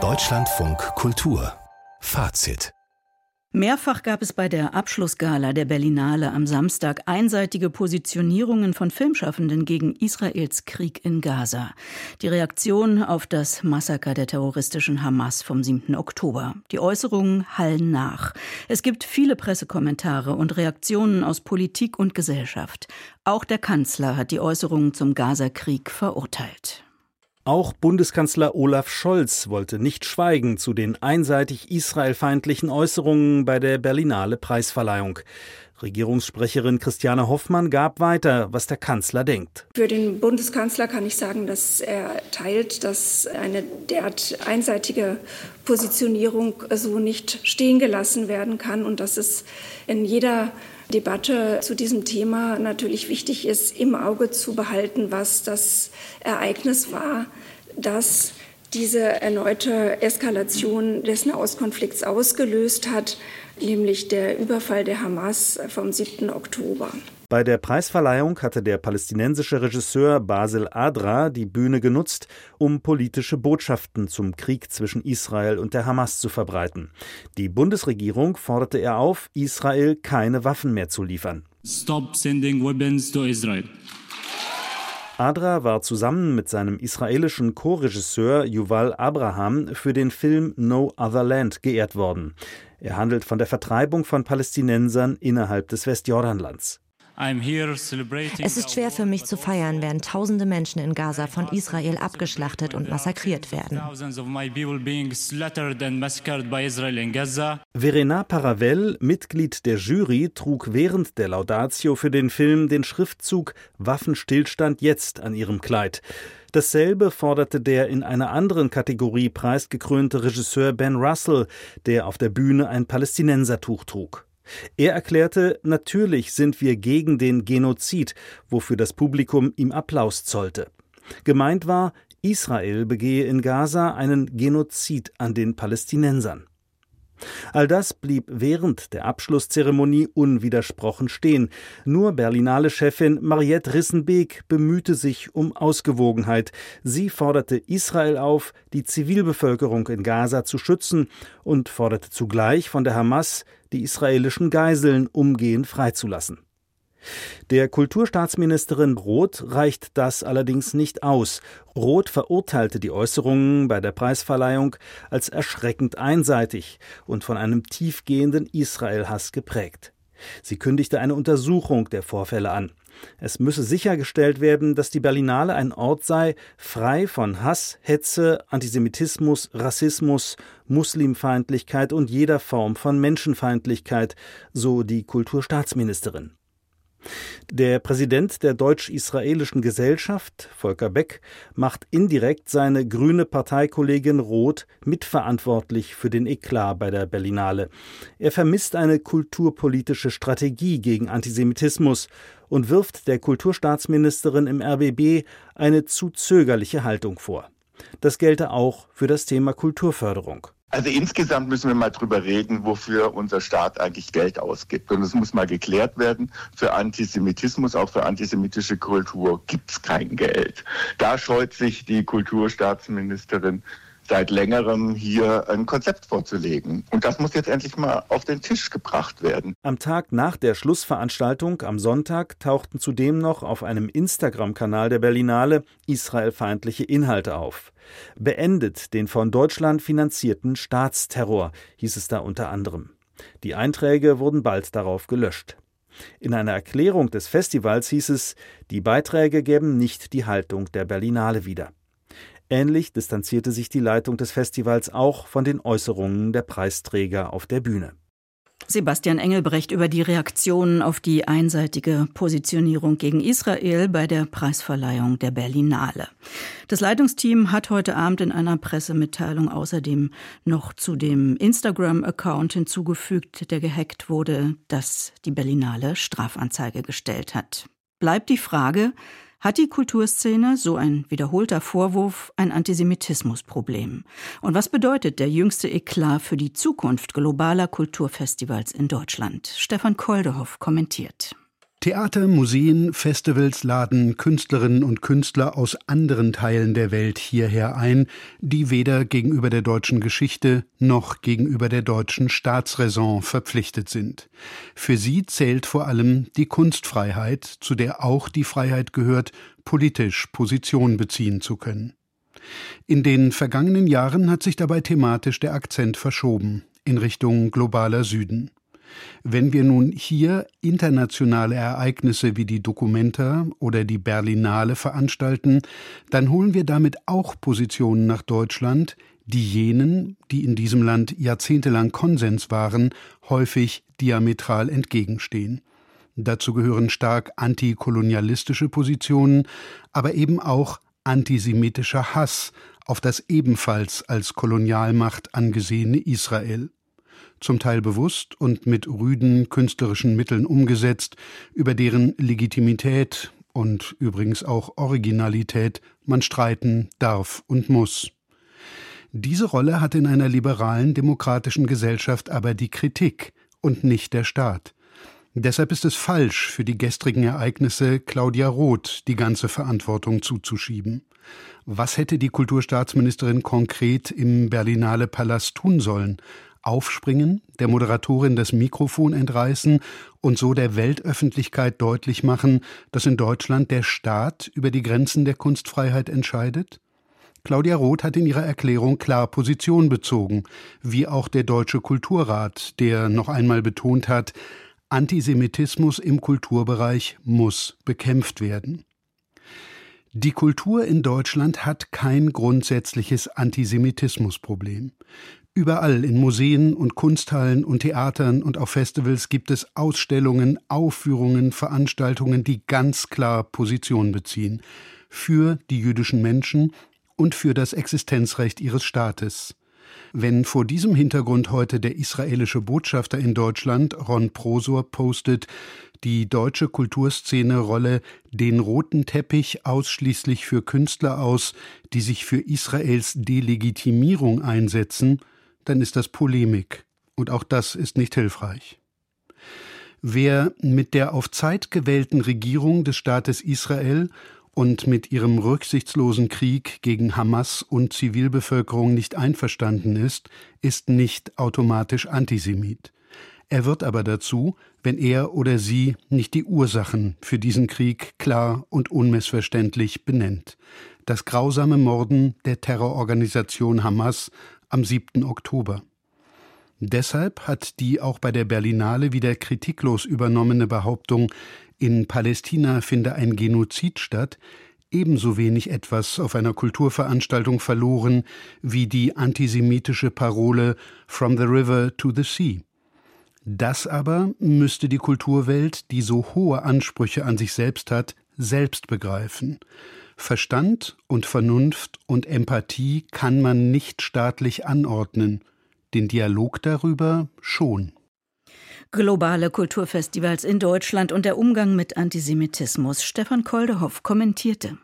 Deutschlandfunk Kultur Fazit Mehrfach gab es bei der Abschlussgala der Berlinale am Samstag einseitige Positionierungen von Filmschaffenden gegen Israels Krieg in Gaza. Die Reaktion auf das Massaker der terroristischen Hamas vom 7. Oktober. Die Äußerungen hallen nach. Es gibt viele Pressekommentare und Reaktionen aus Politik und Gesellschaft. Auch der Kanzler hat die Äußerungen zum Gaza-Krieg verurteilt. Auch Bundeskanzler Olaf Scholz wollte nicht schweigen zu den einseitig israelfeindlichen Äußerungen bei der Berlinale Preisverleihung. Regierungssprecherin Christiane Hoffmann gab weiter, was der Kanzler denkt. Für den Bundeskanzler kann ich sagen, dass er teilt, dass eine derart einseitige Positionierung so nicht stehen gelassen werden kann und dass es in jeder Debatte zu diesem Thema natürlich wichtig ist, im Auge zu behalten, was das Ereignis war, das diese erneute Eskalation des Nahostkonflikts ausgelöst hat, nämlich der Überfall der Hamas vom 7. Oktober. Bei der Preisverleihung hatte der palästinensische Regisseur Basil Adra die Bühne genutzt, um politische Botschaften zum Krieg zwischen Israel und der Hamas zu verbreiten. Die Bundesregierung forderte er auf, Israel keine Waffen mehr zu liefern. Stop sending weapons to Israel. Adra war zusammen mit seinem israelischen Co-Regisseur Yuval Abraham für den Film No Other Land geehrt worden. Er handelt von der Vertreibung von Palästinensern innerhalb des Westjordanlands. Es ist schwer für mich zu feiern, während tausende Menschen in Gaza von Israel abgeschlachtet und massakriert werden. Verena Paravel, Mitglied der Jury, trug während der Laudatio für den Film den Schriftzug Waffenstillstand jetzt an ihrem Kleid. Dasselbe forderte der in einer anderen Kategorie preisgekrönte Regisseur Ben Russell, der auf der Bühne ein Palästinensertuch trug. Er erklärte, natürlich sind wir gegen den Genozid, wofür das Publikum ihm Applaus zollte. Gemeint war, Israel begehe in Gaza einen Genozid an den Palästinensern. All das blieb während der Abschlusszeremonie unwidersprochen stehen. Nur Berlinale-Chefin Mariette Rissenbeek bemühte sich um Ausgewogenheit. Sie forderte Israel auf, die Zivilbevölkerung in Gaza zu schützen und forderte zugleich von der Hamas, die israelischen Geiseln umgehend freizulassen. Der Kulturstaatsministerin Roth reicht das allerdings nicht aus. Roth verurteilte die Äußerungen bei der Preisverleihung als erschreckend einseitig und von einem tiefgehenden Israel-Hass geprägt. Sie kündigte eine Untersuchung der Vorfälle an. Es müsse sichergestellt werden, dass die Berlinale ein Ort sei, frei von Hass, Hetze, Antisemitismus, Rassismus, Muslimfeindlichkeit und jeder Form von Menschenfeindlichkeit, so die Kulturstaatsministerin. Der Präsident der deutsch-israelischen Gesellschaft, Volker Beck, macht indirekt seine grüne Parteikollegin Roth mitverantwortlich für den Eklat bei der Berlinale. Er vermisst eine kulturpolitische Strategie gegen Antisemitismus und wirft der Kulturstaatsministerin im RBB eine zu zögerliche Haltung vor. Das gelte auch für das Thema Kulturförderung. Also insgesamt müssen wir mal drüber reden, wofür unser Staat eigentlich Geld ausgibt. Und es muss mal geklärt werden. Für Antisemitismus, auch für antisemitische Kultur gibt es kein Geld. Da scheut sich die Kulturstaatsministerin seit längerem hier ein Konzept vorzulegen. Und das muss jetzt endlich mal auf den Tisch gebracht werden. Am Tag nach der Schlussveranstaltung am Sonntag tauchten zudem noch auf einem Instagram-Kanal der Berlinale israelfeindliche Inhalte auf. Beendet den von Deutschland finanzierten Staatsterror, hieß es da unter anderem. Die Einträge wurden bald darauf gelöscht. In einer Erklärung des Festivals hieß es, die Beiträge gäben nicht die Haltung der Berlinale wieder. Ähnlich distanzierte sich die Leitung des Festivals auch von den Äußerungen der Preisträger auf der Bühne. Sebastian Engelbrecht über die Reaktionen auf die einseitige Positionierung gegen Israel bei der Preisverleihung der Berlinale. Das Leitungsteam hat heute Abend in einer Pressemitteilung außerdem noch zu dem Instagram-Account hinzugefügt, der gehackt wurde, dass die Berlinale Strafanzeige gestellt hat. Bleibt die Frage, hat die Kulturszene, so ein wiederholter Vorwurf, ein Antisemitismusproblem? Und was bedeutet der jüngste Eklat für die Zukunft globaler Kulturfestivals in Deutschland? Stefan Koldehoff kommentiert. Theater, Museen, Festivals laden Künstlerinnen und Künstler aus anderen Teilen der Welt hierher ein, die weder gegenüber der deutschen Geschichte noch gegenüber der deutschen Staatsräson verpflichtet sind. Für sie zählt vor allem die Kunstfreiheit, zu der auch die Freiheit gehört, politisch Position beziehen zu können. In den vergangenen Jahren hat sich dabei thematisch der Akzent verschoben in Richtung globaler Süden. Wenn wir nun hier internationale Ereignisse wie die Documenta oder die Berlinale veranstalten, dann holen wir damit auch Positionen nach Deutschland, die jenen, die in diesem Land jahrzehntelang Konsens waren, häufig diametral entgegenstehen. Dazu gehören stark antikolonialistische Positionen, aber eben auch antisemitischer Hass auf das ebenfalls als Kolonialmacht angesehene Israel zum Teil bewusst und mit rüden künstlerischen Mitteln umgesetzt, über deren Legitimität und übrigens auch Originalität man streiten darf und muss. Diese Rolle hat in einer liberalen demokratischen Gesellschaft aber die Kritik und nicht der Staat. Deshalb ist es falsch, für die gestrigen Ereignisse Claudia Roth die ganze Verantwortung zuzuschieben. Was hätte die Kulturstaatsministerin konkret im Berlinale Palast tun sollen? Aufspringen, der Moderatorin das Mikrofon entreißen und so der Weltöffentlichkeit deutlich machen, dass in Deutschland der Staat über die Grenzen der Kunstfreiheit entscheidet? Claudia Roth hat in ihrer Erklärung klar Position bezogen, wie auch der Deutsche Kulturrat, der noch einmal betont hat, Antisemitismus im Kulturbereich muss bekämpft werden. Die Kultur in Deutschland hat kein grundsätzliches Antisemitismusproblem. Überall in Museen und Kunsthallen und Theatern und auf Festivals gibt es Ausstellungen, Aufführungen, Veranstaltungen, die ganz klar Position beziehen für die jüdischen Menschen und für das Existenzrecht ihres Staates. Wenn vor diesem Hintergrund heute der israelische Botschafter in Deutschland, Ron Prosor, postet, die deutsche Kulturszene rolle den roten Teppich ausschließlich für Künstler aus, die sich für Israels Delegitimierung einsetzen, dann ist das Polemik, und auch das ist nicht hilfreich. Wer mit der auf Zeit gewählten Regierung des Staates Israel und mit ihrem rücksichtslosen Krieg gegen Hamas und Zivilbevölkerung nicht einverstanden ist, ist nicht automatisch Antisemit. Er wird aber dazu, wenn er oder sie nicht die Ursachen für diesen Krieg klar und unmissverständlich benennt. Das grausame Morden der Terrororganisation Hamas am 7. Oktober. Deshalb hat die auch bei der Berlinale wieder kritiklos übernommene Behauptung, in Palästina finde ein Genozid statt, ebenso wenig etwas auf einer Kulturveranstaltung verloren wie die antisemitische Parole From the River to the Sea. Das aber müsste die Kulturwelt, die so hohe Ansprüche an sich selbst hat, selbst begreifen. Verstand und Vernunft und Empathie kann man nicht staatlich anordnen, den Dialog darüber schon. Globale Kulturfestivals in Deutschland und der Umgang mit Antisemitismus. Stefan Koldehoff kommentierte.